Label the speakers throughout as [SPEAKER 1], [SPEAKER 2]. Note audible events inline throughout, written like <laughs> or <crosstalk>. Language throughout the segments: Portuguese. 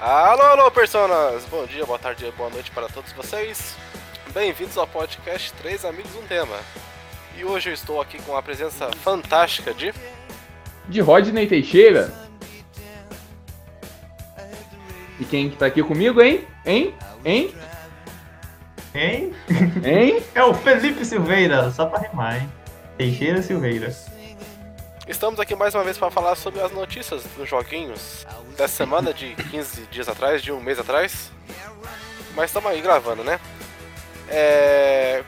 [SPEAKER 1] Alô, alô, personas! Bom dia, boa tarde, boa noite para todos vocês. Bem-vindos ao podcast Três Amigos Um Tema. E hoje eu estou aqui com a presença fantástica de.
[SPEAKER 2] De Rodney Teixeira. E quem que tá aqui comigo, hein? Hein? Hein?
[SPEAKER 3] Hein?
[SPEAKER 2] Hein? <laughs>
[SPEAKER 3] É o Felipe Silveira, só pra rimar, hein? Teixeira Silveira.
[SPEAKER 1] Estamos aqui mais uma vez para falar sobre as notícias dos joguinhos dessa semana, de 15 dias atrás, de um mês atrás. Mas estamos aí gravando, né? É.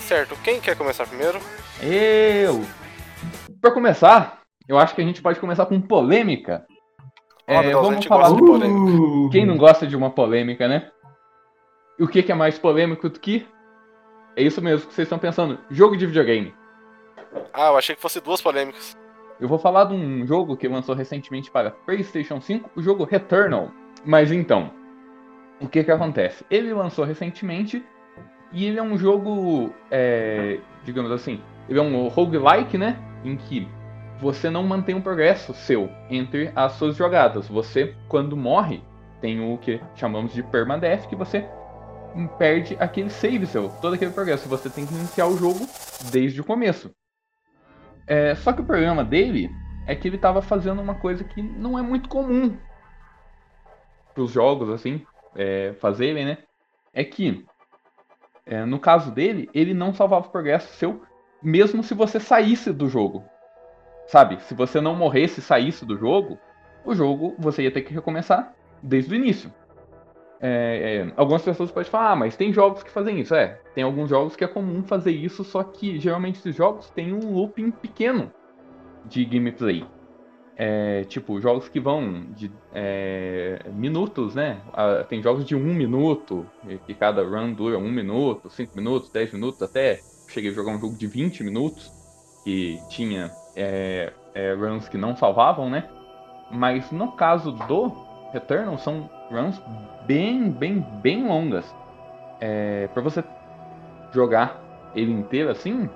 [SPEAKER 1] Certo, quem quer começar primeiro?
[SPEAKER 2] Eu. Pra começar, eu acho que a gente pode começar com polêmica. É,
[SPEAKER 1] Deus,
[SPEAKER 2] vamos falar
[SPEAKER 1] de polêmica.
[SPEAKER 3] Uh,
[SPEAKER 2] Quem não gosta de uma polêmica, né? E o que, que é mais polêmico do que? É isso mesmo que vocês estão pensando. Jogo de videogame.
[SPEAKER 1] Ah, eu achei que fosse duas polêmicas.
[SPEAKER 2] Eu vou falar de um jogo que lançou recentemente para PlayStation 5, o jogo Returnal. Mas então, o que que acontece? Ele lançou recentemente e ele é um jogo, é, digamos assim, ele é um roguelike, né? Em que você não mantém um progresso seu entre as suas jogadas. Você, quando morre, tem o que chamamos de permadeath, que você perde aquele save seu, todo aquele progresso. Você tem que iniciar o jogo desde o começo. É, só que o problema dele é que ele estava fazendo uma coisa que não é muito comum para os jogos, assim, é, fazerem, né? É que, é, no caso dele, ele não salvava o progresso seu, mesmo se você saísse do jogo. Sabe? Se você não morresse e saísse do jogo, o jogo você ia ter que recomeçar desde o início. É, é, algumas pessoas podem falar, ah, mas tem jogos que fazem isso. É, tem alguns jogos que é comum fazer isso, só que geralmente esses jogos têm um looping pequeno de gameplay. É, tipo, jogos que vão de é, minutos, né? Tem jogos de um minuto, que cada run dura um minuto, cinco minutos, dez minutos, até cheguei a jogar um jogo de 20 minutos, que tinha é, é, runs que não salvavam, né? Mas no caso do Returnal, são runs bem, bem, bem longas. É, para você jogar ele inteiro assim,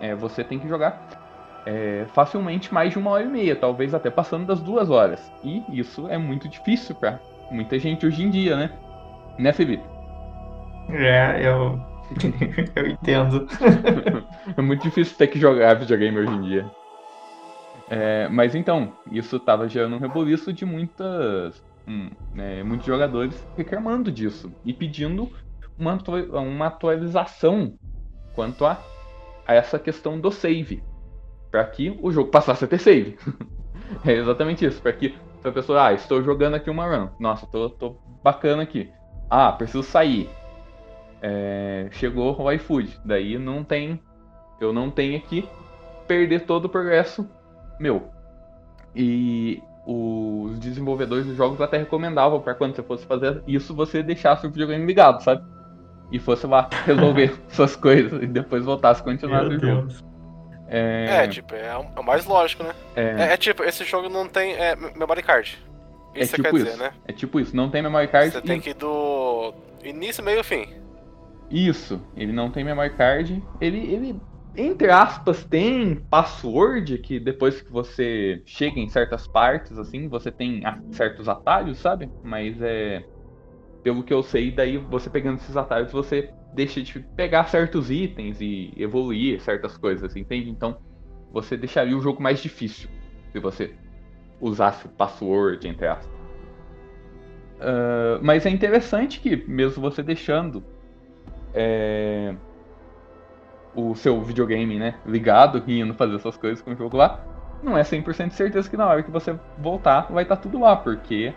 [SPEAKER 2] é, você tem que jogar é, facilmente mais de uma hora e meia, talvez até passando das duas horas. E isso é muito difícil para muita gente hoje em dia, né? Né, Felipe?
[SPEAKER 3] É, eu. <laughs> eu entendo. <laughs>
[SPEAKER 2] é muito difícil ter que jogar videogame hoje em dia. É, mas então, isso estava gerando um rebuliço de muitas, hum, né, muitos jogadores reclamando disso e pedindo uma, uma atualização quanto a, a essa questão do save, para que o jogo passasse a ter save. <laughs> é exatamente isso, para que a pessoa, ah, estou jogando aqui uma run, nossa, tô, tô bacana aqui. Ah, preciso sair. É, chegou o iFood, daí não tem, eu não tenho que perder todo o progresso meu. E os desenvolvedores dos jogos até recomendavam para quando você fosse fazer isso, você deixasse o videogame ligado, sabe? E fosse lá resolver <laughs> suas coisas e depois voltasse a continuar
[SPEAKER 3] Meu
[SPEAKER 2] o jogo.
[SPEAKER 3] Deus.
[SPEAKER 2] É,
[SPEAKER 1] É, tipo, é o é o mais lógico, né?
[SPEAKER 2] é,
[SPEAKER 1] É, é tipo, esse jogo não tem é, memory card. Isso
[SPEAKER 2] é
[SPEAKER 1] você
[SPEAKER 2] tipo
[SPEAKER 1] quer
[SPEAKER 2] isso.
[SPEAKER 1] dizer, né?
[SPEAKER 2] É tipo isso, não tem memory card.
[SPEAKER 1] Você
[SPEAKER 2] e-
[SPEAKER 1] tem que ir do início, meio e fim.
[SPEAKER 2] Isso, ele não tem memory card. Ele, ele, entre aspas, tem password que depois que você chega em certas partes, assim, você tem certos atalhos, sabe? Mas é. Pelo que eu sei, daí você pegando esses atalhos, você deixa de pegar certos itens e evoluir certas coisas, entende? Então, você deixaria o jogo mais difícil se você usasse o password, entre aspas. Ah, mas é interessante que, mesmo você deixando é, o seu videogame né, ligado e indo fazer essas coisas com o jogo lá, não é 100% de certeza que na hora que você voltar vai estar tudo lá, porque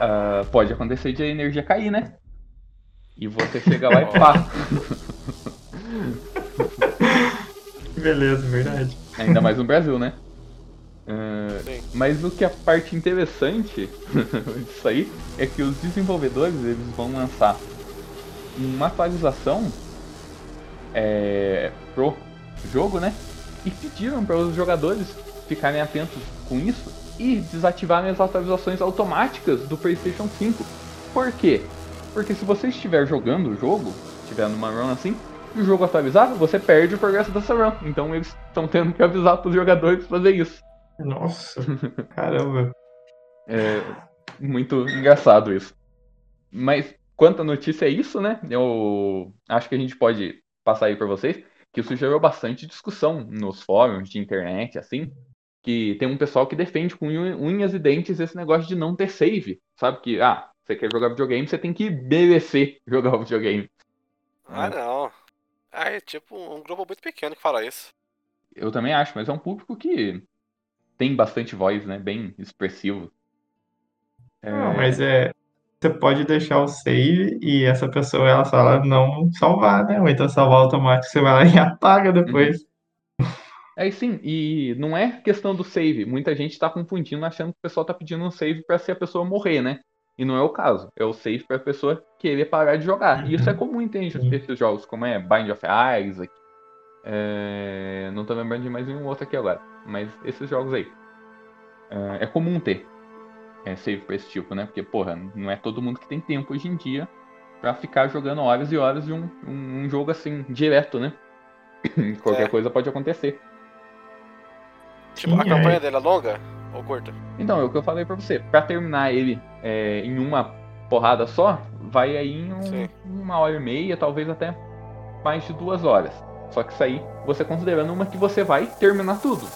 [SPEAKER 2] ah, pode acontecer de a energia cair, né? E você chega lá e pá. <laughs>
[SPEAKER 3] Beleza, verdade.
[SPEAKER 2] Ainda mais no Brasil, né?
[SPEAKER 1] Sim.
[SPEAKER 2] mas o que a parte interessante <laughs> disso aí é que os desenvolvedores eles vão lançar uma atualização é, pro jogo, né? E pediram para os jogadores ficarem atentos com isso e desativarem as atualizações automáticas do PlayStation 5. Por quê? Porque se você estiver jogando o jogo, estiver numa run assim, e o jogo atualizar, você perde o progresso dessa run. Então eles estão tendo que avisar para os jogadores fazer isso.
[SPEAKER 3] Nossa, <laughs> caramba.
[SPEAKER 2] É, muito engraçado isso. Mas quanto à notícia é isso, né? Eu acho que a gente pode passar aí para vocês que isso gerou bastante discussão nos fóruns de internet, assim, que tem um pessoal que defende com unhas e dentes esse negócio de não ter save, sabe? Que, ah, você quer jogar videogame, você tem que merecer jogar o videogame.
[SPEAKER 1] Ah, não. Ah, é tipo um grupo muito pequeno que fala isso.
[SPEAKER 2] Eu também acho, mas é um público que tem bastante voz, né? Bem expressivo.
[SPEAKER 3] Não, mas é. Você pode deixar o save e essa pessoa ela fala não salvar, né? Ou então salvar automático, você vai lá <laughs> e apaga depois.
[SPEAKER 2] Uhum. É sim, e não é questão do save. Muita gente tá confundindo, achando que o pessoal tá pedindo um save para se a pessoa morrer, né? E não é o caso. É o save pra pessoa querer parar de jogar. E isso é comum, entende? Esses jogos, como é Bind of Isaac. É... Não tô lembrando de mais nenhum outro aqui agora. Mas esses jogos aí. É, é comum ter é, save pra esse tipo, né? Porque, porra, não é todo mundo que tem tempo hoje em dia pra ficar jogando horas e horas de um, um, um jogo assim, direto, né? <coughs> Qualquer é. coisa pode acontecer.
[SPEAKER 1] Tipo, a campanha dele é longa ou curta?
[SPEAKER 2] Então, é o que eu falei pra você. Pra terminar ele é, em uma porrada só, vai aí em um, uma hora e meia, talvez até mais de duas horas. Só que isso aí, você considerando uma que você vai terminar tudo.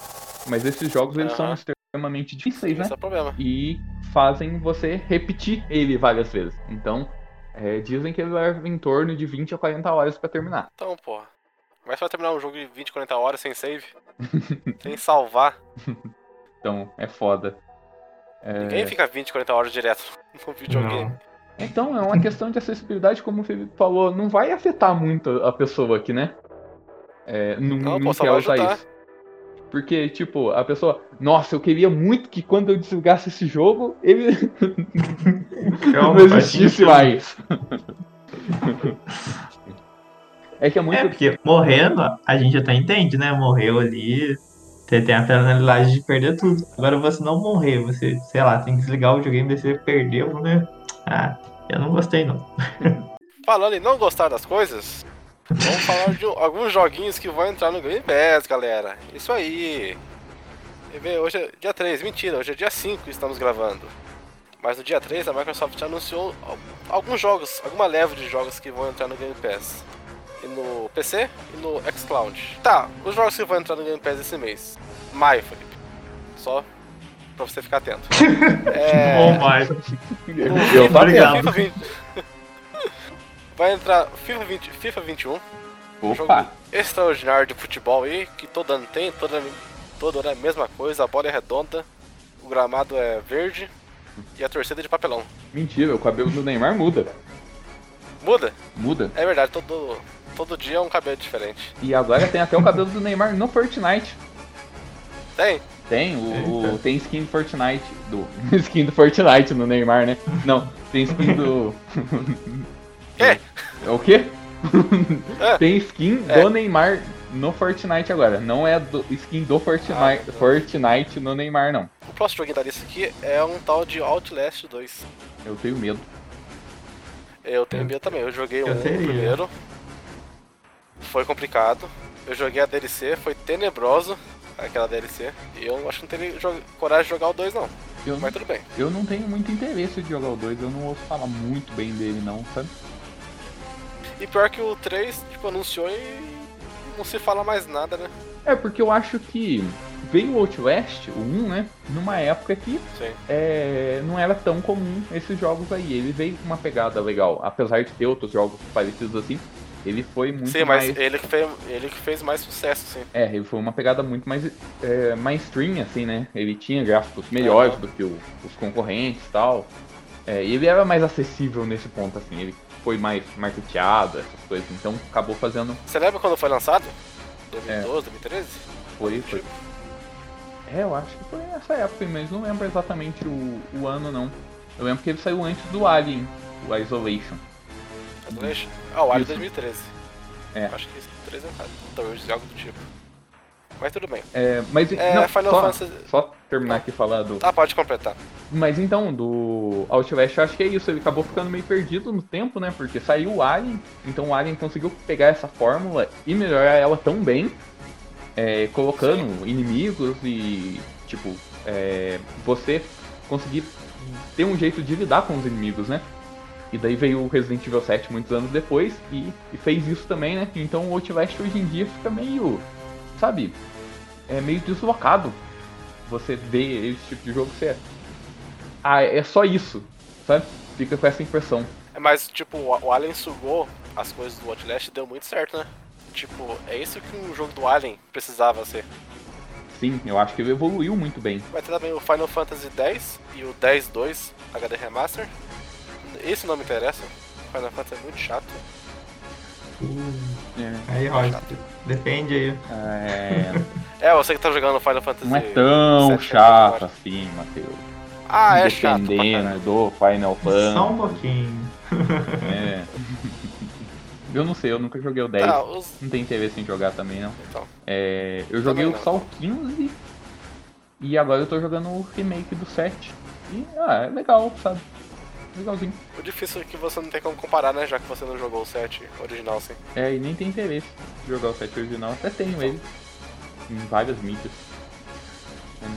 [SPEAKER 2] Mas esses jogos, eles são extremamente difíceis, né?
[SPEAKER 1] Esse é o problema.
[SPEAKER 2] E fazem você repetir ele várias vezes. Então, é, dizem que ele leva em torno de 20 a 40 horas para terminar.
[SPEAKER 1] Então, porra. Mas vai terminar um jogo de 20, 40 horas sem save? <laughs> sem salvar? <laughs>
[SPEAKER 2] Então, é foda.
[SPEAKER 1] É... Ninguém fica 20, 40 horas direto <laughs> no videogame. Não.
[SPEAKER 2] Então, é uma questão de acessibilidade, como o Felipe falou, não vai afetar muito a pessoa aqui, né? É, não, não, não quer usar isso. Porque, tipo, a pessoa, nossa, eu queria muito que quando eu desligasse esse jogo, ele <laughs> não existisse mais. <laughs> é que é muito. É,
[SPEAKER 3] porque morrendo, a gente até entende, né? Morreu ali, você tem a penalidade de perder tudo. Agora você não morrer, você, sei lá, tem que desligar o videogame e você perdeu, né? Ah, eu não gostei não.
[SPEAKER 1] Falando em não gostar das coisas, Vamos falar de alguns joguinhos que vão entrar no Game Pass, galera. Isso aí. Hoje é dia 3, mentira, hoje é dia 5 estamos gravando. Mas no dia 3 a Microsoft anunciou alguns jogos, alguma leva de jogos que vão entrar no Game Pass. E no PC e no xCloud. Tá, os jogos que vão entrar no Game Pass esse mês. Maio, Felipe. Só pra você ficar atento. <laughs>
[SPEAKER 3] é... Bom, Maio.
[SPEAKER 1] FIFA 20... Vai entrar FIFA, 20, FIFA 21. Opa. Um jogo extraordinário de futebol aí, que todo ano tem, toda, todo ano é a mesma coisa, a bola é redonda, o gramado é verde e a torcida é de papelão.
[SPEAKER 2] Mentira, o cabelo do Neymar muda.
[SPEAKER 1] Muda?
[SPEAKER 2] Muda.
[SPEAKER 1] É verdade, todo, todo dia é um cabelo diferente.
[SPEAKER 2] E agora tem até o cabelo do Neymar no Fortnite.
[SPEAKER 1] Tem?
[SPEAKER 2] Tem, o, o, tem skin do Fortnite. Do, <laughs> skin do Fortnite no Neymar, né? Não, tem skin do. <laughs>
[SPEAKER 1] Quê?
[SPEAKER 2] É o quê? <laughs> É. Tem skin é. do Neymar no Fortnite agora. Não é do, skin do Fortnite, ah, Fortnite no Neymar, não.
[SPEAKER 1] O próximo joguinho da lista aqui é um tal de Outlast 2.
[SPEAKER 2] Eu tenho medo.
[SPEAKER 1] Eu tenho medo também. Eu joguei o um primeiro. Foi complicado. Eu joguei a DLC, foi tenebroso aquela DLC. E eu acho que não teria coragem de jogar o 2 não. Eu, Mas tudo bem.
[SPEAKER 2] Eu não tenho muito interesse de jogar o 2, eu não ouço falar muito bem dele não, sabe?
[SPEAKER 1] E pior que o 3, tipo, anunciou e não se fala mais nada, né?
[SPEAKER 2] É, porque eu acho que veio o Outlast, o 1, né? Numa época que é, não era tão comum esses jogos aí. Ele veio com uma pegada legal, apesar de ter outros jogos parecidos assim. Ele foi muito
[SPEAKER 1] sim, mais. Sim, mas ele que, fez, ele que fez mais sucesso, sim.
[SPEAKER 2] É, ele foi uma pegada muito mais é, mainstream, assim, né? Ele tinha gráficos melhores uhum. do que o, os concorrentes e tal. É, e ele era mais acessível nesse ponto, assim. Ele foi mais marketeado, essas coisas. Então acabou fazendo.
[SPEAKER 1] Você lembra quando foi lançado? 2012, é. 2013?
[SPEAKER 2] Foi, foi. É, eu acho que foi nessa época, mas não lembro exatamente o, o ano, não. Eu lembro que ele saiu antes do Alien, o Isolation.
[SPEAKER 1] Isolation? Ah, o Alien 2013. É. Acho que 13 é talvez algo do tipo. Mas tudo bem.
[SPEAKER 2] É, mas é, não, Final só, Fantasy... só terminar aqui falar do.
[SPEAKER 1] Ah, pode completar.
[SPEAKER 2] Mas então, do Outlast, eu acho que é isso. Ele acabou ficando meio perdido no tempo, né? Porque saiu o Alien, então o Alien conseguiu pegar essa fórmula e melhorar ela tão bem, é, colocando Sim. inimigos e, tipo, é, você conseguir ter um jeito de lidar com os inimigos, né? E daí veio o Resident Evil 7 muitos anos depois e, e fez isso também, né? Então o Outlast hoje em dia fica meio, sabe, é meio deslocado. Você vê esse tipo de jogo, você é, ah, é só isso, sabe? Fica com essa impressão.
[SPEAKER 1] É, mas, tipo, o Alien sugou as coisas do Outlast e deu muito certo, né? Tipo, é isso que um jogo do Alien precisava ser.
[SPEAKER 2] Sim, eu acho que ele evoluiu muito bem.
[SPEAKER 1] Vai ter também o Final Fantasy X e o 10-2 HD Remaster. Esse não me interessa. Final Fantasy é muito chato.
[SPEAKER 3] É. Aí, Roger, depende aí.
[SPEAKER 2] É...
[SPEAKER 1] é, você que tá jogando Final Fantasy.
[SPEAKER 2] Não é tão chato assim, Matheus.
[SPEAKER 1] Ah, é chato.
[SPEAKER 2] Dependendo do Final Fantasy.
[SPEAKER 3] Só um pouquinho.
[SPEAKER 2] É. Eu não sei, eu nunca joguei o 10. Ah, os... Não tem interesse em jogar também, não.
[SPEAKER 1] Então.
[SPEAKER 2] É, eu joguei o só o 15 e agora eu tô jogando o remake do 7. E, ah, é legal, sabe? Legalzinho.
[SPEAKER 1] O difícil é que você não tem como comparar, né? Já que você não jogou o 7 original, sim.
[SPEAKER 2] É, e nem tem interesse em jogar o 7 original. Até tenho ele em várias mídias. Não,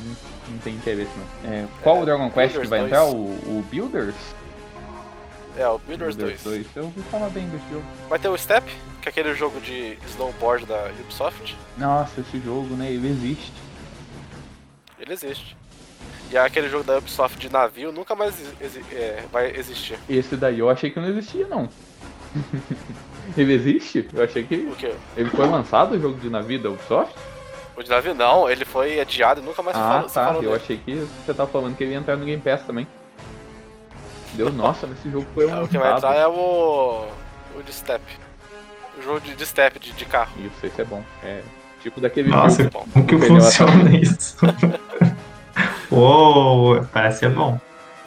[SPEAKER 2] não, tem interesse, não. É, qual é, o Dragon Quest que vai 2. entrar? O, o Builders?
[SPEAKER 1] É, o Builders, Builders 2.
[SPEAKER 2] 2. Eu ouvi falar bem desse jogo.
[SPEAKER 1] Vai ter o Step, que é aquele jogo de snowboard da Ubisoft.
[SPEAKER 2] Nossa, esse jogo, né? Ele existe.
[SPEAKER 1] Ele existe. E é aquele jogo da Ubisoft de navio nunca mais exi é, vai existir.
[SPEAKER 2] Esse daí eu achei que não existia, não. <laughs> ele existe? Eu achei que.
[SPEAKER 1] O quê?
[SPEAKER 2] Ele foi lançado o jogo de navio da Ubisoft?
[SPEAKER 1] O de navio não, ele foi adiado e nunca mais
[SPEAKER 2] ah,
[SPEAKER 1] falou,
[SPEAKER 2] tá.
[SPEAKER 1] falou
[SPEAKER 2] Eu
[SPEAKER 1] dele.
[SPEAKER 2] achei que você tava falando que ele ia entrar no Game Pass também. Deu, nossa, nesse jogo foi um.
[SPEAKER 1] É, o que vai entrar é o. o de step. O jogo de, de step, de, de carro.
[SPEAKER 2] Isso, esse é bom. É tipo daquele
[SPEAKER 3] Nossa,
[SPEAKER 2] jogo.
[SPEAKER 3] como que funciona isso? <laughs> Uou, parece ser bom.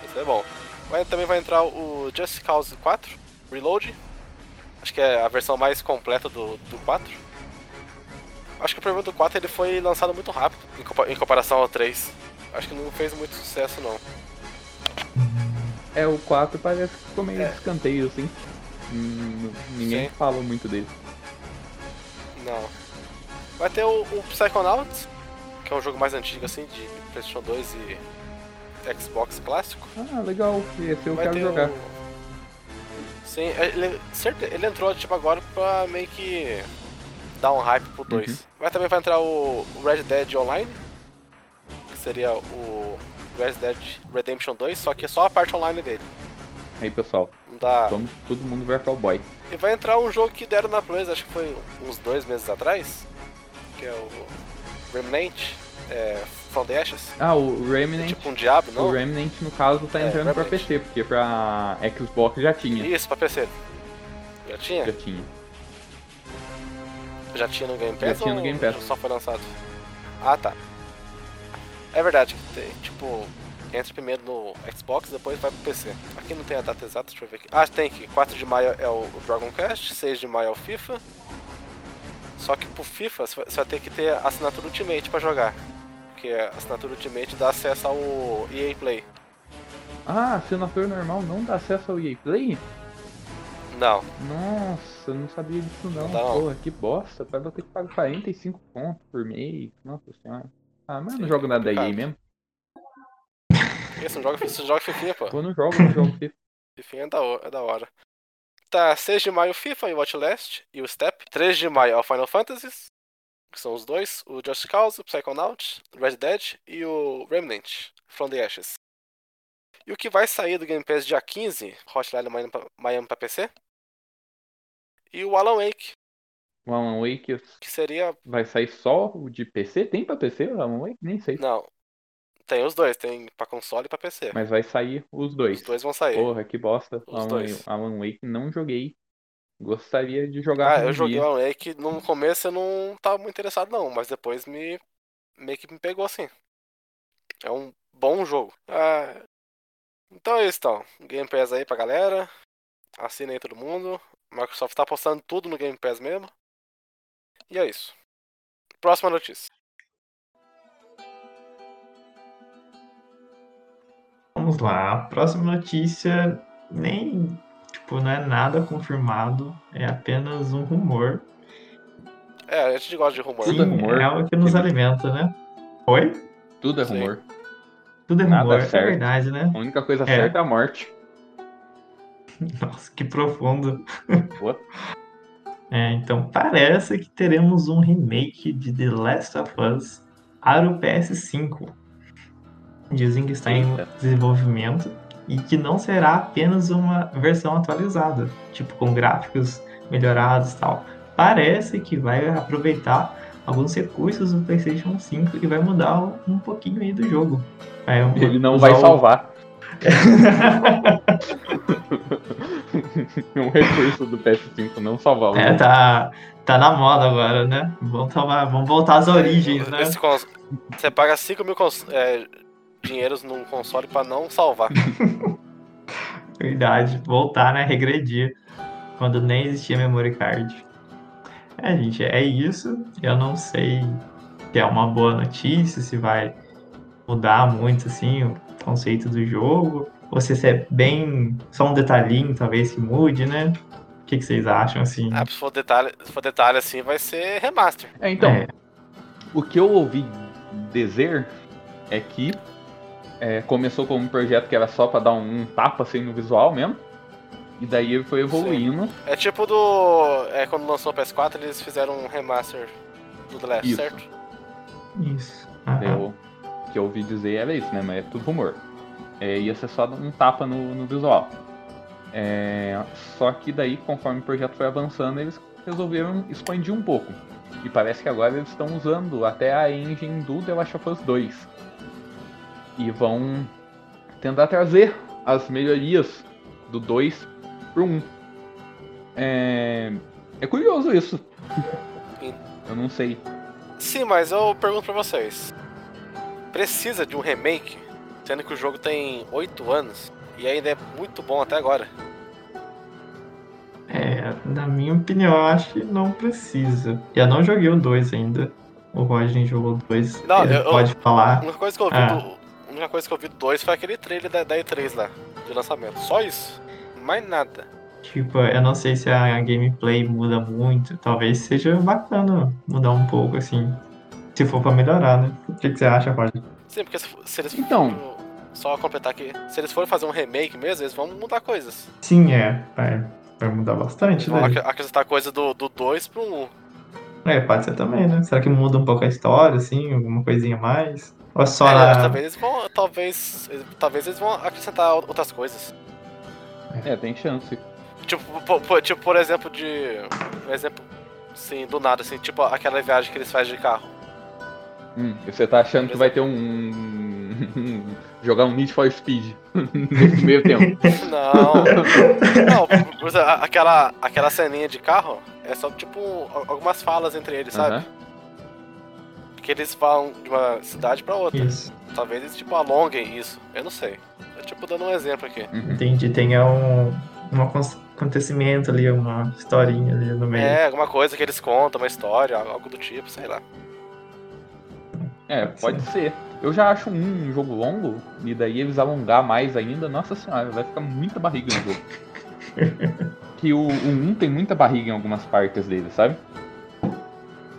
[SPEAKER 1] Esse é bom. Mas também vai entrar o Just Cause 4 Reload. Acho que é a versão mais completa do, do 4. Acho que o problema do 4 ele foi lançado muito rápido em comparação ao 3. Acho que não fez muito sucesso não.
[SPEAKER 2] É, o 4 parece que ficou meio é. escanteio, assim. Hum, ninguém Sim. fala muito dele.
[SPEAKER 1] Não. Vai ter o, o Psychonauts, é um jogo mais antigo, assim, de PlayStation 2 e Xbox clássico.
[SPEAKER 2] Ah, legal. Esse eu Vai quero jogar. O...
[SPEAKER 1] Sim, é, ele, ele entrou, tipo, agora pra meio que dar um hype pro 2. Uhum. Vai também vai entrar o Red Dead Online, que seria o Red Dead Redemption 2, só que é só a parte online dele.
[SPEAKER 2] Aí pessoal, vamos todo mundo ver Cowboy.
[SPEAKER 1] E vai entrar um jogo que deram na Play, acho que foi uns dois meses atrás, que é o Remnant é, Ashes.
[SPEAKER 2] Ah, o Remnant. É
[SPEAKER 1] tipo um diabo, não?
[SPEAKER 2] O Remnant, no caso, tá é, entrando Remnant. pra PC, porque pra Xbox já tinha.
[SPEAKER 1] Isso, pra PC. Já tinha?
[SPEAKER 2] Já tinha.
[SPEAKER 1] Já tinha no Game Pass?
[SPEAKER 2] Já tinha no Game Pass.
[SPEAKER 1] só foi lançado? Ah, tá. É verdade, tem, tipo, entra primeiro no Xbox, depois vai pro PC. Aqui não tem a data exata, deixa eu ver aqui. Ah, tem aqui. 4 de maio é o Dragon Quest, 6 de maio é o FIFA. Só que pro FIFA você vai ter que ter assinatura Ultimate pra jogar. Porque a assinatura Ultimate dá acesso ao EA Play.
[SPEAKER 2] Ah, assinatura normal não dá acesso ao EA Play?
[SPEAKER 1] Não.
[SPEAKER 2] Nossa, eu não sabia disso não.
[SPEAKER 1] não
[SPEAKER 2] Porra, que bosta. Vai ter que pagar 45 pontos por mês. Nossa senhora. Ah, mas eu não jogo nada aí mesmo.
[SPEAKER 1] Isso, não joga, você joga FIFA, pô.
[SPEAKER 2] Eu não jogo, não jogo FIFA. <laughs>
[SPEAKER 1] FIFA é da, é da hora. Tá, 6 de maio FIFA e o Outlast e o Step. 3 de maio é o Final Fantasy, que são os dois. O Just Cause, o Psychonauts, Red Dead e o Remnant, From the Ashes. E o que vai sair do Game Pass dia 15, Hotline Miami pra PC. E o Alan Wake,
[SPEAKER 2] o Alan Wake.
[SPEAKER 1] Que seria.
[SPEAKER 2] Vai sair só o de PC? Tem pra PC o Alan Wake? Nem sei.
[SPEAKER 1] Não. Tem os dois, tem pra console e pra PC.
[SPEAKER 2] Mas vai sair os dois.
[SPEAKER 1] Os dois vão sair.
[SPEAKER 2] Porra, que bosta.
[SPEAKER 1] Os
[SPEAKER 2] Alan,
[SPEAKER 1] dois.
[SPEAKER 2] Alan Wake não joguei. Gostaria de jogar.
[SPEAKER 1] Ah, eu joguei o Alan Wake. No começo eu não tava muito interessado, não. Mas depois me. meio que me pegou assim. É um bom jogo. Ah, então é isso, então. Game Pass aí pra galera. Assina aí todo mundo. Microsoft tá postando tudo no Game Pass mesmo. E é isso. Próxima notícia.
[SPEAKER 3] Vamos lá. A próxima notícia nem tipo não é nada confirmado, é apenas um rumor.
[SPEAKER 1] É, a gente gosta de rumor.
[SPEAKER 2] Sim, Tudo é rumor.
[SPEAKER 3] É algo que nos alimenta, né? Oi?
[SPEAKER 2] Tudo é rumor.
[SPEAKER 3] Tudo é
[SPEAKER 2] Nada
[SPEAKER 3] rumor, é
[SPEAKER 2] certo.
[SPEAKER 3] verdade, né?
[SPEAKER 2] A única coisa
[SPEAKER 3] É.
[SPEAKER 2] certa é a morte. <laughs>
[SPEAKER 3] Nossa, que profundo. <laughs> É, então parece que teremos um remake de The Last of Us para o PS5. Dizem que está em desenvolvimento e que não será apenas uma versão atualizada, tipo com gráficos melhorados e tal. Parece que vai aproveitar alguns recursos do PlayStation 5 e vai mudar um pouquinho aí do jogo. Vai
[SPEAKER 2] Ele não vai
[SPEAKER 3] o-
[SPEAKER 2] salvar. <laughs> um recurso do PS5 não salvar o
[SPEAKER 3] É, tá, tá na moda agora, né? Vamos, tomar, vamos voltar às origens, né?
[SPEAKER 1] Você paga 5 mil cons... é, dinheiros num console pra não salvar. <laughs>
[SPEAKER 3] Verdade, voltar, né? Regredir. Quando nem existia memory card. É, gente, é isso. Eu não sei se é uma boa notícia, se vai mudar muito, assim, o conceito do jogo. Ou se isso é bem. só um detalhinho, talvez, que mude, né? O que, que vocês acham, assim?
[SPEAKER 1] Ah, se for detalhe, se for detalhe assim, vai ser remaster.
[SPEAKER 2] É, então,
[SPEAKER 3] É.
[SPEAKER 2] o que eu ouvi dizer é que é, começou como um projeto que era só pra dar um, um tapa assim no visual mesmo. E daí ele foi evoluindo.
[SPEAKER 1] É tipo do. É, quando lançou o PS4, eles fizeram um remaster do The Last,
[SPEAKER 2] Isso.
[SPEAKER 1] certo?
[SPEAKER 3] Isso.
[SPEAKER 2] Eu, o que eu ouvi dizer era isso, né? Mas é tudo rumor. É, ia ser só um tapa no, no visual. É, só que daí, conforme o projeto foi avançando, eles resolveram expandir um pouco. E parece que agora eles estão usando até a engine do The Last of Us 2. E vão tentar trazer as melhorias do 2 pro 1. É, é curioso isso. <laughs> Eu não sei.
[SPEAKER 1] Sim, mas eu pergunto pra vocês: precisa de um remake, sendo que o jogo tem 8 anos e ainda é muito bom até agora?
[SPEAKER 3] É, na minha opinião, eu acho que não precisa. Eu não joguei o 2 ainda. O Rodney jogou o 2.
[SPEAKER 1] Não,
[SPEAKER 3] Ele
[SPEAKER 1] eu-
[SPEAKER 3] pode
[SPEAKER 1] A
[SPEAKER 3] falar.
[SPEAKER 1] única coisa que eu vi
[SPEAKER 3] Ah.
[SPEAKER 1] do. A única coisa que eu vi do 2 foi aquele trailer da, da E3 lá, de lançamento. Só isso. Mais nada.
[SPEAKER 3] Tipo, eu não sei se a gameplay muda muito. Talvez seja bacana mudar um pouco, assim. Se for pra melhorar, né? O que, que você acha, Roger?
[SPEAKER 1] Sim, porque se, se eles.
[SPEAKER 2] Então.
[SPEAKER 1] Só completar aqui. Se eles forem fazer um remake mesmo, eles vão mudar coisas.
[SPEAKER 3] Sim, é. Vai, vai mudar bastante,
[SPEAKER 1] Vão
[SPEAKER 3] né?
[SPEAKER 1] ac- acrescentar coisa do 2 pro 1. Um.
[SPEAKER 3] É, pode ser também, né? Será que muda um pouco a história, assim? Alguma coisinha a mais? Ou é só
[SPEAKER 1] É,
[SPEAKER 3] na...
[SPEAKER 1] talvez eles vão. Talvez. Talvez eles vão acrescentar outras coisas.
[SPEAKER 2] É, tem chance.
[SPEAKER 1] Tipo, po- po- tipo, por exemplo, de. Um exemplo, assim, do nada, assim, tipo aquela viagem que eles fazem de carro.
[SPEAKER 2] Hum, e você tá achando que vai ter um. jogar um Need for Speed <laughs> nesse meio tempo.
[SPEAKER 1] Não. não, por aquela, aquela ceninha de carro é só, tipo, al- algumas falas entre eles, sabe?
[SPEAKER 2] Aham.
[SPEAKER 1] Que eles vão de uma cidade pra outra.
[SPEAKER 3] Isso.
[SPEAKER 1] Talvez eles, tipo, alonguem isso. Eu não sei. Eu, tipo, dando um exemplo aqui.
[SPEAKER 2] Uhum.
[SPEAKER 3] Entendi. Tenha um, um acon- acontecimento ali, uma historinha ali no meio.
[SPEAKER 1] É, alguma coisa que eles contam, uma história, algo do tipo, sei lá.
[SPEAKER 2] É, pode ser. Eu já acho um, um jogo longo, e daí eles alongar mais ainda, nossa senhora, vai ficar muita barriga no jogo. <laughs> que o, o 1 tem muita barriga em algumas partes dele, sabe?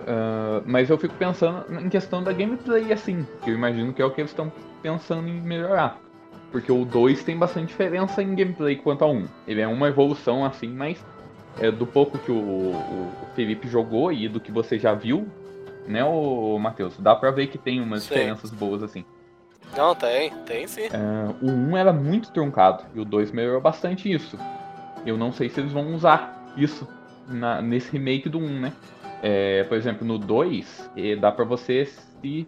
[SPEAKER 2] Ah, mas eu fico pensando em questão da gameplay, assim, que eu imagino que é o que eles estão pensando em melhorar. Porque o 2 tem bastante diferença em gameplay quanto ao 1. Ele é uma evolução, assim, mas é, do pouco que o, o Felipe jogou e do que você já viu, né, o Matheus? Dá pra ver que tem umas
[SPEAKER 1] Sim.
[SPEAKER 2] diferenças boas, assim.
[SPEAKER 1] Não, tem, tem sim.
[SPEAKER 2] Ah, o 1 era muito truncado e o 2 melhorou bastante isso. Eu não sei se eles vão usar isso na- nesse remake do 1, né? É, por exemplo, no 2, eh, dá pra você se.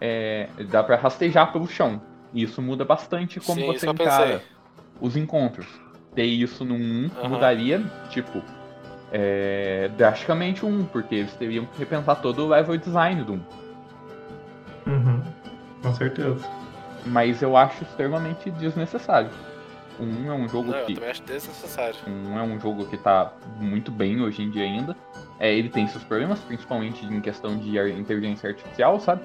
[SPEAKER 2] eh, dá pra rastejar pelo chão. E isso muda bastante como
[SPEAKER 1] Sim,
[SPEAKER 2] você
[SPEAKER 1] eu
[SPEAKER 2] encara os encontros. Ter isso no 1
[SPEAKER 1] Aham.
[SPEAKER 2] mudaria, tipo, é, drasticamente o 1, porque eles teriam que repensar todo o level design do 1.
[SPEAKER 3] Uhum. Com certeza.
[SPEAKER 2] Mas eu acho extremamente desnecessário. O 1 é um jogo
[SPEAKER 1] Não, eu
[SPEAKER 2] que.
[SPEAKER 1] também acho desnecessário.
[SPEAKER 2] Um é um jogo que tá muito bem hoje em dia ainda. É, ele tem seus problemas, principalmente em questão de inteligência artificial, sabe?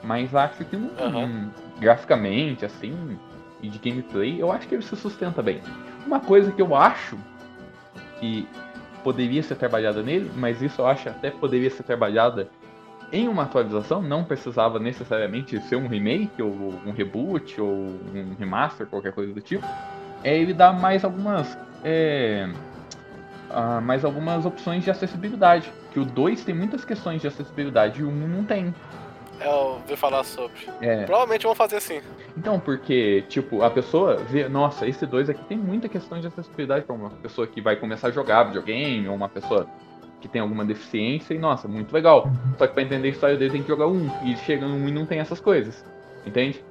[SPEAKER 2] Mas acho que hum,
[SPEAKER 1] Aham.
[SPEAKER 2] graficamente, assim, e de gameplay, eu acho que ele se sustenta bem. Uma coisa que eu acho que poderia ser trabalhada nele, mas isso eu acho até poderia ser trabalhada em uma atualização, não precisava necessariamente ser um remake, ou um reboot, ou um remaster, qualquer coisa do tipo, é ele dá mais algumas. É, uh, mais algumas opções de acessibilidade. Que o 2 tem muitas questões de acessibilidade e o 1 um não tem.
[SPEAKER 1] É, eu ouvi falar sobre.
[SPEAKER 2] É.
[SPEAKER 1] Provavelmente vão fazer assim.
[SPEAKER 2] Então, porque, tipo, a pessoa vê, nossa, esse 2 aqui tem muita questão de acessibilidade para uma pessoa que vai começar a jogar videogame, ou uma pessoa que tem alguma deficiência, e nossa, muito legal. Só que pra entender a história dele tem que jogar um, e chega no um e não tem essas coisas. Entende?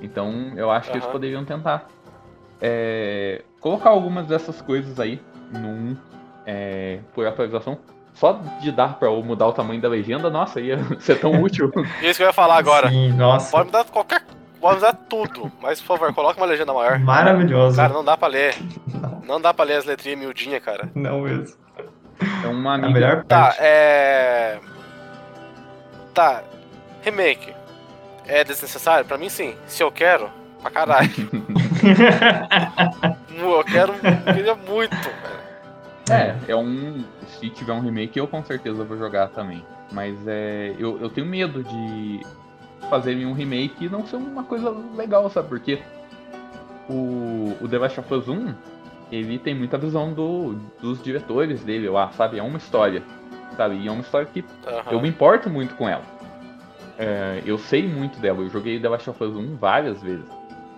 [SPEAKER 2] Então, eu acho que eles poderiam tentar é, colocar algumas dessas coisas aí no 1 é, por atualização. Só de dar pra mudar o tamanho da legenda, nossa, ia <laughs> ser tão útil.
[SPEAKER 1] Isso que eu ia falar agora.
[SPEAKER 3] Sim, nossa.
[SPEAKER 1] Pode mudar qualquer. Pode mudar tudo. Mas, por favor, coloca uma legenda maior.
[SPEAKER 3] Maravilhoso.
[SPEAKER 1] Cara, não dá pra ler. Não, dá pra ler as letrinhas miudinhas, cara.
[SPEAKER 3] Não mesmo.
[SPEAKER 2] É uma
[SPEAKER 3] A
[SPEAKER 2] amiga.
[SPEAKER 3] melhor
[SPEAKER 1] Tá,
[SPEAKER 3] parte.
[SPEAKER 1] é. Tá. Remake. É desnecessário? Pra mim, sim. Se eu quero, pra caralho. <laughs> eu quero. Eu queria muito, velho.
[SPEAKER 2] É, é um. Se tiver um remake, eu com certeza vou jogar também. Mas é. Eu, eu tenho medo de fazerem um remake e não ser uma coisa legal, sabe? Porque o, o The Last of Us 1, ele tem muita visão do, dos diretores dele lá, sabe? É uma história, sabe? E é uma história que
[SPEAKER 1] Aham.
[SPEAKER 2] eu me importo muito com ela. É, eu sei muito dela, eu joguei The Last of Us 1 várias vezes.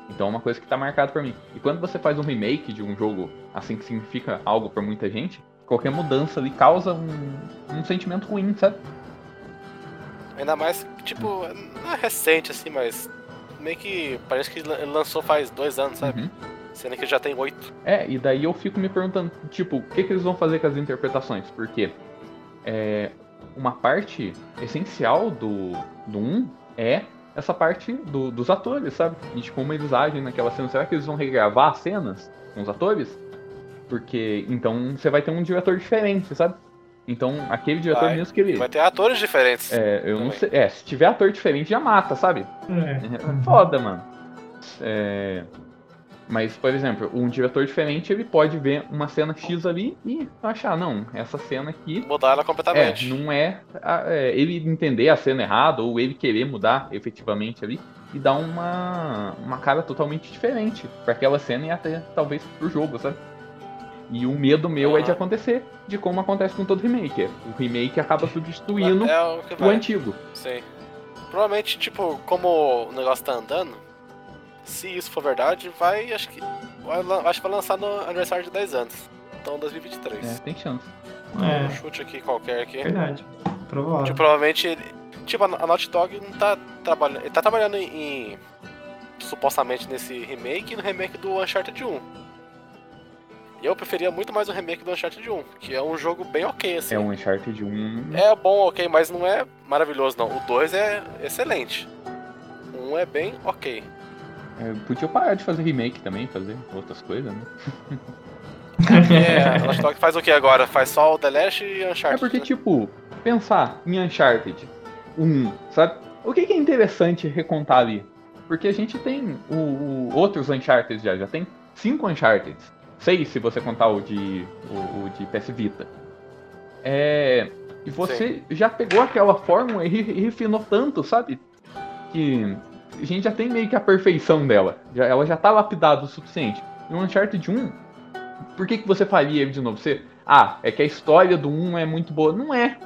[SPEAKER 2] Então é uma coisa que tá marcada pra mim. E quando você faz um remake de um jogo assim que significa algo pra muita gente, qualquer mudança ali causa um, um sentimento ruim, sabe?
[SPEAKER 1] Ainda mais tipo, não é recente assim, mas. Meio que. Parece que lançou faz dois anos, sabe?
[SPEAKER 2] Uhum.
[SPEAKER 1] Sendo que já tem oito.
[SPEAKER 2] É, e daí eu fico me perguntando, tipo, o que, que eles vão fazer com as interpretações? Porque é, uma parte essencial do, do 1 é essa parte do- dos atores, sabe? E de como eles agem naquela cena. Será que eles vão regravar as cenas com os atores? Porque então você vai ter um diretor diferente, sabe? Então aquele diretor
[SPEAKER 1] Vai.
[SPEAKER 2] mesmo que ele.
[SPEAKER 1] Vai ter atores diferentes.
[SPEAKER 2] É, eu não
[SPEAKER 1] também.
[SPEAKER 2] sei. É, se tiver ator diferente já mata, sabe?
[SPEAKER 3] É.
[SPEAKER 2] É foda, mano. É, Mas, por exemplo, um diretor diferente ele pode ver uma cena X ali e achar, não, essa cena aqui
[SPEAKER 1] Mudar ela
[SPEAKER 2] é,
[SPEAKER 1] completamente.
[SPEAKER 2] não é, é, Ele entender a cena errada ou ele querer mudar efetivamente ali e dar uma, uma cara totalmente diferente pra aquela cena e até talvez pro jogo, sabe? E o medo meu é de
[SPEAKER 1] Aham.
[SPEAKER 2] acontecer de como acontece com todo remake. é, O remake acaba substituindo
[SPEAKER 1] É o que
[SPEAKER 2] o
[SPEAKER 1] vai.
[SPEAKER 2] antigo.
[SPEAKER 1] Sim. Provavelmente, tipo, como o negócio tá andando, se isso for verdade, vai, acho que. acho que vai lançar no aniversário de 10 anos. Então 2023.
[SPEAKER 2] É, tem chance.
[SPEAKER 1] Um
[SPEAKER 3] É,
[SPEAKER 1] chute aqui qualquer aqui.
[SPEAKER 3] verdade. Provável.
[SPEAKER 1] Tipo, provavelmente. Tipo, a Naughty Dog não tá trabalhando. Ele tá trabalhando em. em- supostamente nesse remake e no remake do Uncharted 1. E eu preferia muito mais o remake do Uncharted 1, que é um jogo bem ok, assim.
[SPEAKER 2] É um Uncharted 1.
[SPEAKER 1] É bom, ok, mas não é maravilhoso, não. O 2 é excelente. O 1 é bem ok.
[SPEAKER 2] É, podia parar de fazer remake também, fazer outras coisas, né?
[SPEAKER 1] É, <laughs> a Naughty Dog faz o que agora? Faz só o The Last e Uncharted.
[SPEAKER 2] É porque,
[SPEAKER 1] né?
[SPEAKER 2] tipo, pensar em Uncharted 1, sabe? O que, que é interessante recontar ali? Porque a gente tem o, o- outros Uncharted já, já tem cinco Uncharted. Seis se você contar o de, o, o de PS Vita. É, e você já pegou aquela fórmula e, e refinou tanto, sabe? Que a gente já tem meio que a perfeição dela. Já, ela já tá lapidada o suficiente. E o Uncharted 1, por que, que você faria ele de novo? Você, ah, é que a história do 1 é muito boa. Não é.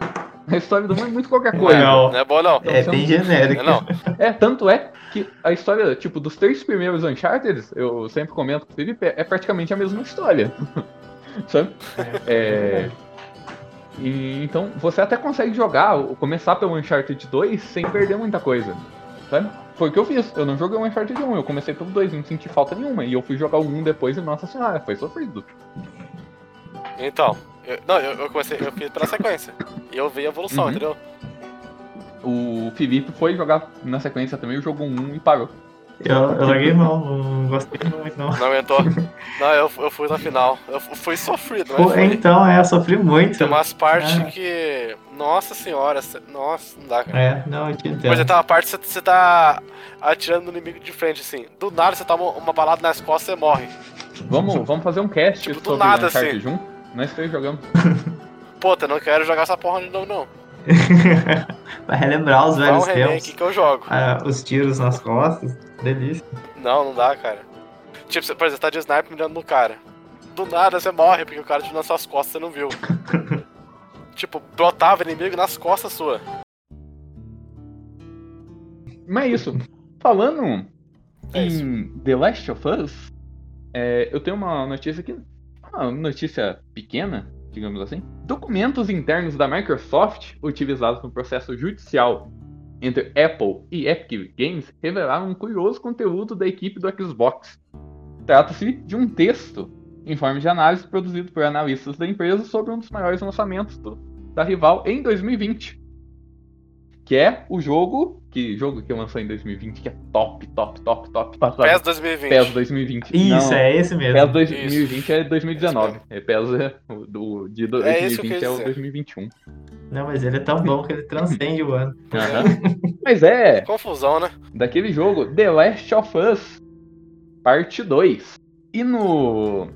[SPEAKER 2] A história do 1 é muito qualquer coisa.
[SPEAKER 3] Não,
[SPEAKER 1] Não é bom, não.
[SPEAKER 3] é
[SPEAKER 2] Então,
[SPEAKER 3] bem
[SPEAKER 1] Não,
[SPEAKER 3] genérico.
[SPEAKER 1] é não.
[SPEAKER 2] É, tanto é que a história, tipo, dos três primeiros Uncharted, eu sempre comento com o Felipe, é praticamente a mesma história. <laughs> Sabe? É. E, então, você até consegue jogar, começar pelo Uncharted 2 sem perder muita coisa. Sabe? Foi o que eu fiz. Eu não joguei o Uncharted 1, eu comecei pelo 2, não senti falta nenhuma. E eu fui jogar o 1 depois e, nossa senhora, foi sofrido.
[SPEAKER 1] Então, eu, não, eu, eu comecei, eu fiz pela sequência. E eu vi a evolução,
[SPEAKER 2] Uhum.
[SPEAKER 1] entendeu?
[SPEAKER 2] O Felipe foi jogar na sequência também, jogou um e parou.
[SPEAKER 3] Eu, eu larguei mão, não gostei muito, não.
[SPEAKER 1] Não aguentou. <laughs> não, eu, eu fui na final. Eu fu- fui sofrido,
[SPEAKER 3] Pô,
[SPEAKER 1] foi.
[SPEAKER 3] então, é, eu sofri muito.
[SPEAKER 1] Tem umas partes
[SPEAKER 3] Ah.
[SPEAKER 1] que. Nossa senhora, nossa, não dá, cara.
[SPEAKER 3] É, não, eu te
[SPEAKER 1] Por
[SPEAKER 3] entendo.
[SPEAKER 1] exemplo, tem uma parte que você tá atirando no inimigo de frente, assim. Do nada você toma uma balada nas costas e você morre.
[SPEAKER 2] Vamos, vamos fazer um cast
[SPEAKER 1] Tipo, do
[SPEAKER 2] sobre
[SPEAKER 1] nada,
[SPEAKER 2] Uncharted 1? Nós três jogamos.
[SPEAKER 1] Puta, eu não quero jogar essa porra de novo, não. <laughs>
[SPEAKER 3] Pra relembrar os
[SPEAKER 1] Dá um
[SPEAKER 3] velhos tempos.
[SPEAKER 1] que eu jogo.
[SPEAKER 3] Ah, os tiros nas costas. Delícia.
[SPEAKER 1] Não, não dá, cara. Tipo, você, por exemplo, você tá de sniper mirando no cara. Do nada você morre porque o cara te nas suas costas você não viu. <laughs> tipo, brotava inimigo nas costas sua.
[SPEAKER 2] Mas é isso. Falando
[SPEAKER 1] É isso.
[SPEAKER 2] em The Last of Us, é, eu tenho uma notícia aqui. Uma notícia pequena, digamos assim. Documentos internos da Microsoft utilizados no processo judicial entre Apple e Epic Games revelaram um curioso conteúdo da equipe do Xbox. Trata-se de um texto em forma de análise produzido por analistas da empresa sobre um dos maiores lançamentos do- da rival em 2020. Que é o jogo. Que jogo que lançou em 2020, que é top, top, top, top. Passado.
[SPEAKER 1] PES 2020.
[SPEAKER 2] PES 2020.
[SPEAKER 3] Isso,
[SPEAKER 2] Não,
[SPEAKER 3] é esse mesmo.
[SPEAKER 2] PES 2020 é 2019.
[SPEAKER 1] Esse
[SPEAKER 2] É PES é do, de do-
[SPEAKER 1] É isso que eu
[SPEAKER 2] 2020
[SPEAKER 1] quis
[SPEAKER 2] é o
[SPEAKER 1] dizer.
[SPEAKER 2] 2021.
[SPEAKER 3] Não, mas ele é tão bom que ele transcende o <laughs> ano.
[SPEAKER 2] Aham. Mas é,
[SPEAKER 1] Confusão, né?
[SPEAKER 2] daquele jogo The Last of Us Parte 2. E no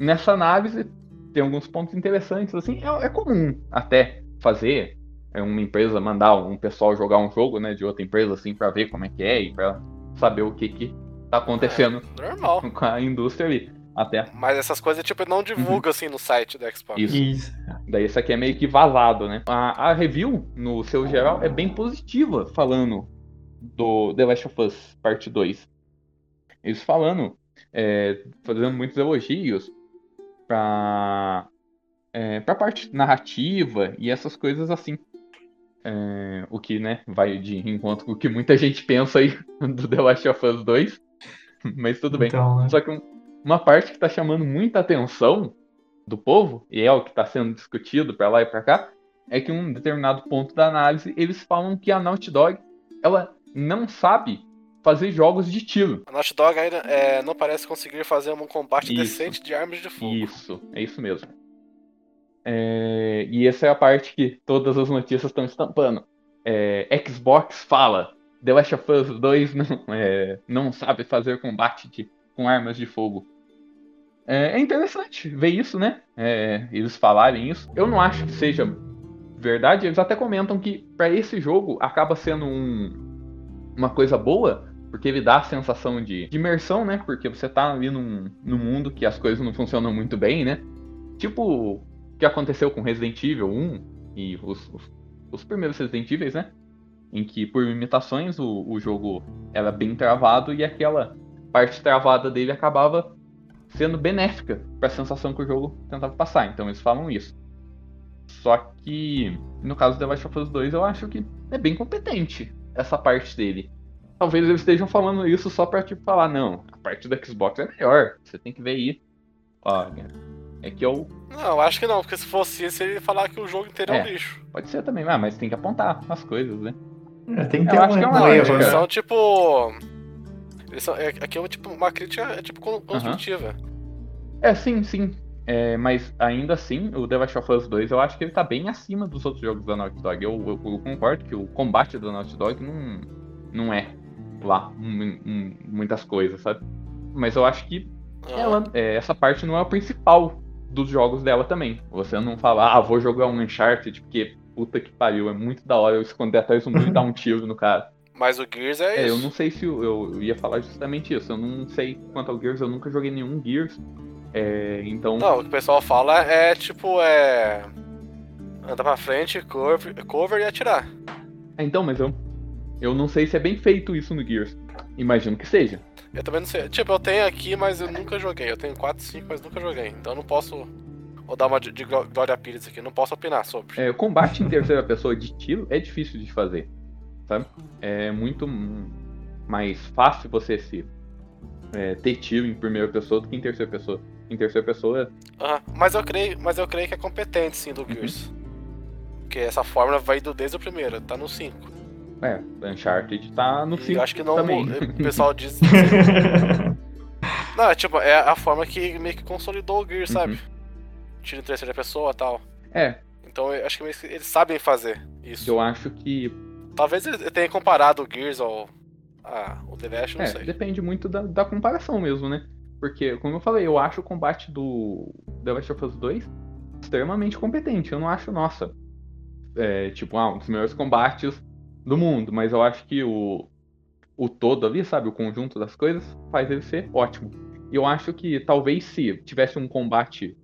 [SPEAKER 2] nessa análise tem alguns pontos interessantes assim, é, é comum até fazer é, uma empresa mandar um pessoal jogar um jogo, né, de outra empresa assim para ver como é que é e para saber o que que tá acontecendo
[SPEAKER 1] Normal. <laughs>
[SPEAKER 2] com a indústria ali. Até
[SPEAKER 1] Mas essas coisas, tipo, não divulga assim no site do Xbox.
[SPEAKER 2] Isso.
[SPEAKER 3] Isso.
[SPEAKER 2] Daí isso aqui é meio que vazado, né? A, a review, no seu geral, é bem positiva, falando do The Last of Us Parte 2. Eles falando, é, fazendo muitos elogios pra, é, pra parte narrativa e essas coisas assim. É, o que, né, vai de encontro com o que muita gente pensa aí <laughs> do The Last of Us 2. Mas tudo bem.
[SPEAKER 3] Então, né?
[SPEAKER 2] Só que um- uma parte que tá chamando muita atenção do povo, e é o que tá sendo discutido pra lá e pra cá, é que em um determinado ponto da análise eles falam que a Naughty Dog ela não sabe fazer jogos de tiro.
[SPEAKER 1] A Naughty Dog ainda é, não parece conseguir fazer um combate
[SPEAKER 2] Isso.
[SPEAKER 1] decente de armas de fogo.
[SPEAKER 2] Isso, é isso mesmo. É, e essa é a parte que todas as notícias estão estampando. É, Xbox fala, The Last of Us 2 não, é, não sabe fazer combate de- com armas de fogo. É, é interessante ver isso, né? É, eles falarem isso. Eu não acho que seja verdade. Eles até comentam que para esse jogo acaba sendo um- uma coisa boa, porque ele dá a sensação de, de imersão, né? Porque você tá ali num, num mundo que as coisas não funcionam muito bem, né? Tipo que aconteceu com Resident Evil 1 e os, os, os primeiros Resident Evil, né? Em que por limitações o, o jogo era bem travado e aquela parte travada dele acabava sendo benéfica para a sensação que o jogo tentava passar. Então eles falam isso. Só que no caso do The Last of Us 2 eu acho que é bem competente essa parte dele. Talvez eles estejam falando isso só pra tipo falar, não, a parte do Xbox é melhor. Você tem que ver aí. Olha, é que eu.
[SPEAKER 1] Não, acho que não, porque se fosse isso, ele ia falar que o jogo inteiro é, um
[SPEAKER 2] É.
[SPEAKER 1] lixo.
[SPEAKER 2] Pode ser também, ah, mas tem que apontar as coisas, né?
[SPEAKER 3] É, Tem que
[SPEAKER 2] Eu
[SPEAKER 3] ter
[SPEAKER 2] acho
[SPEAKER 3] um,
[SPEAKER 2] que é
[SPEAKER 3] um
[SPEAKER 2] uma
[SPEAKER 3] erro,
[SPEAKER 2] lógica.
[SPEAKER 3] né?
[SPEAKER 1] Eles são tipo. Eles são, é, aqui é um, tipo uma crítica é, tipo con- construtiva.
[SPEAKER 2] É, sim, sim. É, mas ainda assim, o The Last of Us 2 eu acho que ele tá bem acima dos outros jogos da Naughty Dog. Eu, eu- eu concordo que o combate da Naughty Dog não, não é lá mu- mu- muitas coisas, sabe? Mas eu acho que ela, é, essa parte não é o principal dos jogos dela também. Você não fala, ah, vou jogar um Uncharted, porque puta que pariu, é muito da hora eu esconder atrás do muro e dar um tiro no cara. <laughs>
[SPEAKER 1] Mas o Gears é,
[SPEAKER 2] É, eu
[SPEAKER 1] isso.
[SPEAKER 2] não sei se eu, eu ia falar justamente isso. Eu não sei quanto ao Gears, eu nunca joguei nenhum Gears. É, então.
[SPEAKER 1] Não, o que o pessoal fala é tipo, é. Andar pra frente, cover, cover e atirar.
[SPEAKER 2] É, então, mas eu, eu não sei se é bem feito isso no Gears. Imagino que seja.
[SPEAKER 1] Eu também não sei. Tipo, eu tenho aqui, mas eu nunca joguei. Eu tenho 4, 5, mas nunca joguei. Então eu não posso. Vou dar uma de, de Gló- Glória Pires aqui, não posso opinar sobre.
[SPEAKER 2] É, o combate em terceira pessoa de tiro é difícil de fazer. Sabe? É muito mais fácil você se é, ter tiro em primeira pessoa do que em terceira pessoa. Em terceira pessoa,
[SPEAKER 1] Aham. Mas eu creio, mas eu creio que é competente sim do Gears. Porque essa fórmula vai do, desde o primeiro, tá no 5.
[SPEAKER 2] É, Uncharted tá no
[SPEAKER 1] E
[SPEAKER 2] 5
[SPEAKER 1] eu acho que não.
[SPEAKER 2] também.
[SPEAKER 1] O <laughs> pessoal diz. não, é tipo, é a forma que meio que consolidou o Gears, sabe?
[SPEAKER 2] Uhum.
[SPEAKER 1] Tiro em terceira pessoa e tal.
[SPEAKER 2] É,
[SPEAKER 1] Então eu acho que meio que eles sabem fazer isso.
[SPEAKER 2] eu acho que
[SPEAKER 1] Talvez ele tenha comparado o Gears ao. Ah, o The Last, não
[SPEAKER 2] É,
[SPEAKER 1] sei.
[SPEAKER 2] depende muito da, da comparação mesmo, né? Porque, como eu falei, eu acho o combate do The Last of Us 2 extremamente competente. Eu não acho, nossa, é, tipo, ah, um dos melhores combates do mundo, mas eu acho que o, o todo ali, sabe, o conjunto das coisas, faz ele ser ótimo. E eu acho que talvez se tivesse um combate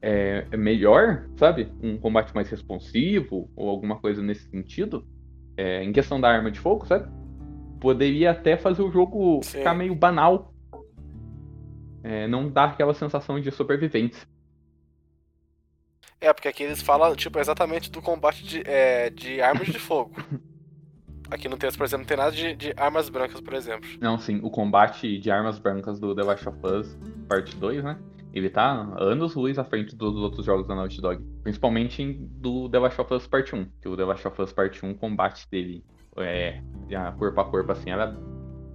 [SPEAKER 2] é, melhor, sabe, um combate mais responsivo ou alguma coisa nesse sentido, é, em questão da arma de fogo, sabe, poderia até fazer o jogo
[SPEAKER 1] Sim.
[SPEAKER 2] ficar meio banal. É, não dar aquela sensação de sobrevivência.
[SPEAKER 1] É, porque aqui eles falam, tipo, exatamente do combate de, é, de armas de fogo. <laughs> Aqui no texto, por exemplo, não tem nada de, de armas brancas, por exemplo.
[SPEAKER 2] Não, sim, o combate de armas brancas do The Last of Us Parte 2, né? Ele tá anos luz à frente dos outros jogos da Naughty Dog. Principalmente em- do The Last of Us Parte 1. Que o The Last of Us Parte 1, o combate dele é, a corpo a corpo assim, era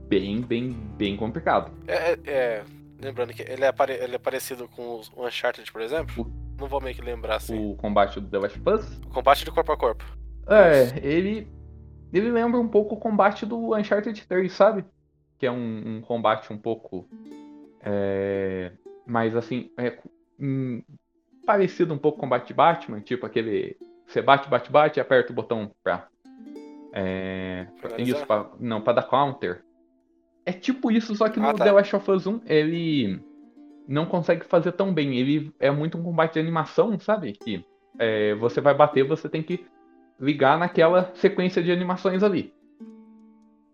[SPEAKER 2] bem, bem, bem complicado.
[SPEAKER 1] É, é- é, lembrando que ele é, pare- ele é parecido com o Uncharted, por exemplo. Não vou meio que lembrar assim.
[SPEAKER 2] O combate do The Last of Us
[SPEAKER 1] O combate de corpo a corpo.
[SPEAKER 2] É, ele. Ele lembra um pouco o combate do Uncharted 3, sabe? Que é um, um combate um pouco. É, mais assim. é, hum, parecido um pouco com o combate de Batman, tipo aquele. Você bate, bate, bate e aperta o botão pra. É, pra- isso, pra, não, pra dar counter. É tipo isso, só que no
[SPEAKER 1] Ah, tá.
[SPEAKER 2] The Last of Us 1 ele não consegue fazer tão bem. Ele é muito um combate de animação, sabe? Que é, você vai bater, você tem que ligar naquela sequência de animações ali.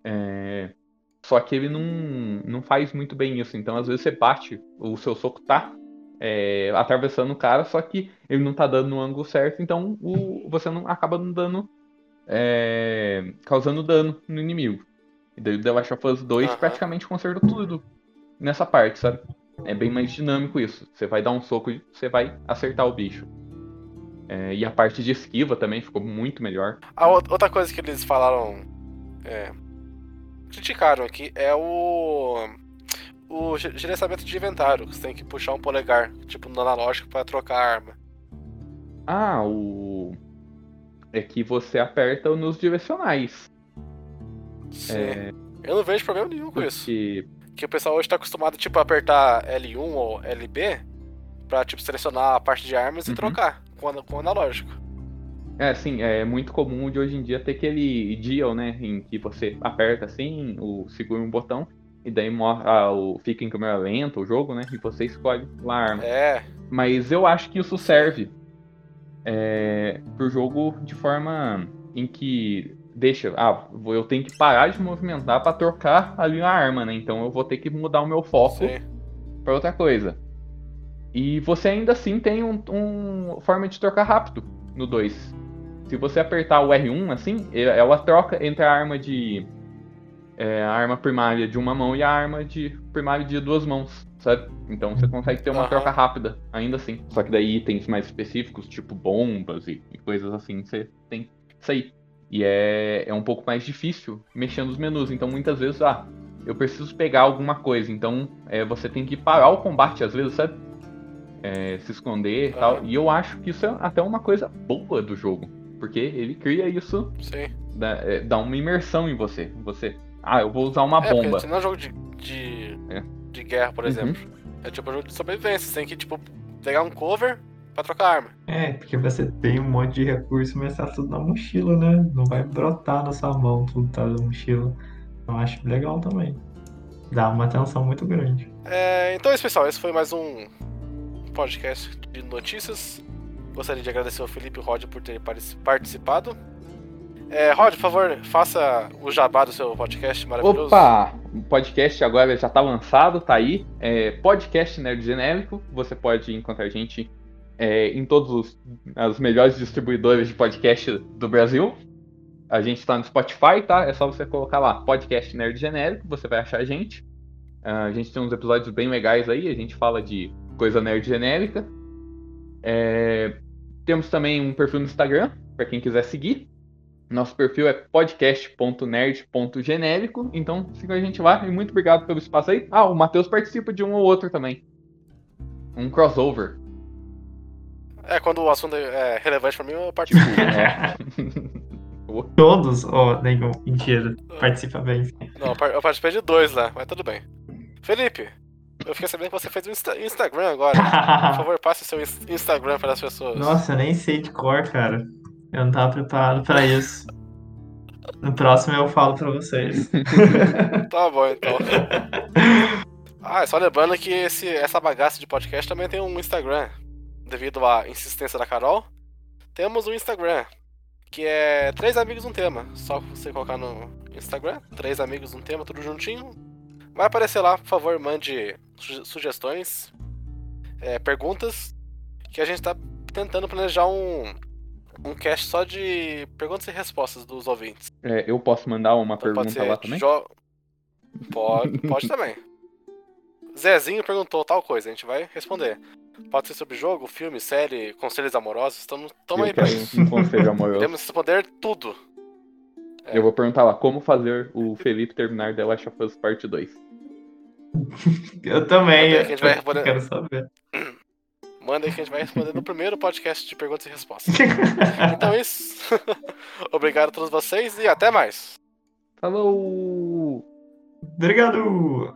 [SPEAKER 2] É, Só que ele não, não faz muito bem isso. Então, às vezes, você bate, o seu soco tá é, atravessando o cara, só que ele não tá dando no ângulo certo, então o, você não acaba não dando. é, causando dano no inimigo. E daí o The Last of Us 2
[SPEAKER 1] Aham.
[SPEAKER 2] praticamente consertou tudo nessa parte, sabe? É bem mais dinâmico isso. Você vai dar um soco e você vai acertar o bicho. É, e a parte de esquiva também ficou muito melhor.
[SPEAKER 1] A ou- outra coisa que eles falaram. É, criticaram aqui é o. O ge- gerenciamento de inventário. que Você tem que puxar um polegar, tipo no analógico, pra trocar a arma.
[SPEAKER 2] Ah, o. É que você aperta nos direcionais.
[SPEAKER 1] Sim.
[SPEAKER 2] É,
[SPEAKER 1] Eu não vejo problema nenhum com isso.
[SPEAKER 2] porque.
[SPEAKER 1] Que o pessoal hoje tá acostumado, tipo, a apertar L1 ou LB pra, tipo, selecionar a parte de armas e
[SPEAKER 2] Uhum.
[SPEAKER 1] trocar com, o analógico.
[SPEAKER 2] É, sim, é muito comum de hoje em dia ter aquele deal, né? Em que você aperta assim, o, segura um botão, e daí ah, o, fica em câmera lenta o jogo, né? E você escolhe lá a arma.
[SPEAKER 1] É,
[SPEAKER 2] Mas eu acho que isso serve é, pro jogo de forma em que deixa, ah, eu tenho que parar de movimentar pra trocar ali a arma, né? Então eu vou ter que mudar o meu foco pra outra coisa. E você ainda assim tem um, um forma de trocar rápido no 2. Se você apertar o R1 assim, ela troca entre a arma de é, a arma primária de uma mão e a arma de primária de duas mãos, sabe? Então você consegue ter uma
[SPEAKER 1] Aham.
[SPEAKER 2] troca rápida, ainda assim. Só que daí itens mais específicos, tipo bombas e, e coisas assim, você tem que sair. E é, é um pouco mais difícil mexer nos menus. Então muitas vezes, ah, eu preciso pegar alguma coisa. Então é, você tem que parar o combate às vezes, sabe? É, se esconder e tal.
[SPEAKER 1] Aham.
[SPEAKER 2] E eu acho que isso é até uma coisa boa do jogo. Porque ele cria isso,
[SPEAKER 1] Sim.
[SPEAKER 2] dá, é, dá uma imersão em você. Você, ah, eu vou usar uma
[SPEAKER 1] É,
[SPEAKER 2] bomba.
[SPEAKER 1] isso não é um jogo de, de,
[SPEAKER 2] É.
[SPEAKER 1] de guerra, por
[SPEAKER 2] Uhum.
[SPEAKER 1] exemplo. É tipo um jogo de sobrevivência. Você tem que, tipo, pegar um cover pra trocar arma.
[SPEAKER 3] É, porque você tem um monte de recurso, mas tá tudo na mochila, né? Não vai brotar na sua mão, tudo tá na mochila. Eu acho legal também. Dá uma atenção muito grande.
[SPEAKER 1] É, então é isso, pessoal. Esse foi mais um podcast de notícias. Gostaria de agradecer ao Felipe Rod por partici- participado. É, Rod, por favor, faça o jabá do seu podcast maravilhoso.
[SPEAKER 2] Opa! O podcast agora já tá lançado, tá aí. É podcast Nerd Genérico. Você pode encontrar a gente é, em todos os as melhores distribuidores de podcast do Brasil. A gente tá no Spotify, tá? É só você colocar lá, podcast Nerd Genérico, você vai achar a gente. Ah, a gente tem uns episódios bem legais aí, a gente fala de coisa nerd genérica. É, temos também um perfil no Instagram, para quem quiser seguir. Nosso perfil é podcast.nerd.genérico, então siga a gente lá e muito obrigado pelo espaço aí. Ah, o Matheus participa de um ou outro também. Um crossover.
[SPEAKER 1] É, quando o assunto é relevante pra mim, eu participo. <laughs>
[SPEAKER 2] É. <laughs>
[SPEAKER 3] Todos, ó, nenhum, mentira. Participa bem. sim.
[SPEAKER 1] Não, eu participei de dois lá, mas tudo bem. Felipe, eu fiquei sabendo que você fez Insta- Instagram agora. Por favor, <laughs> passe seu ins- Instagram para as pessoas.
[SPEAKER 3] Nossa, eu nem sei de cor, cara. Eu não tava preparado pra isso. No próximo eu falo pra vocês. <laughs>
[SPEAKER 1] Tá bom, então. <laughs> Ah, só lembrando que esse, essa bagaça de podcast também tem um Instagram. Devido à insistência da Carol, temos um Instagram. Que é Três Amigos um Tema. Só você colocar no Instagram, Três Amigos um Tema, tudo juntinho. Vai aparecer lá, por favor, mande suge- sugestões, é, perguntas. Que a gente tá tentando planejar um, um cast só de perguntas e respostas dos ouvintes.
[SPEAKER 2] É, eu posso mandar uma
[SPEAKER 1] Então
[SPEAKER 2] pergunta lá também?
[SPEAKER 1] jo- Pode, pode <laughs> também. Zezinho perguntou tal coisa, a gente vai responder. Pode ser sobre jogo, filme, série, conselhos amorosos, estamos aí pra isso.
[SPEAKER 2] um conselho <laughs> amoroso.
[SPEAKER 1] Podemos responder tudo. É.
[SPEAKER 2] Eu vou perguntar lá, como fazer o Felipe terminar The Last of Us Parte 2? <laughs>
[SPEAKER 3] Eu também.
[SPEAKER 1] Até que a gente vai
[SPEAKER 3] eu
[SPEAKER 1] responder.
[SPEAKER 3] quero saber.
[SPEAKER 1] Manda aí que a gente vai responder no primeiro podcast de perguntas e respostas. <laughs> Então é isso. <laughs> Obrigado a todos vocês e até mais.
[SPEAKER 2] Falou!
[SPEAKER 3] Obrigado!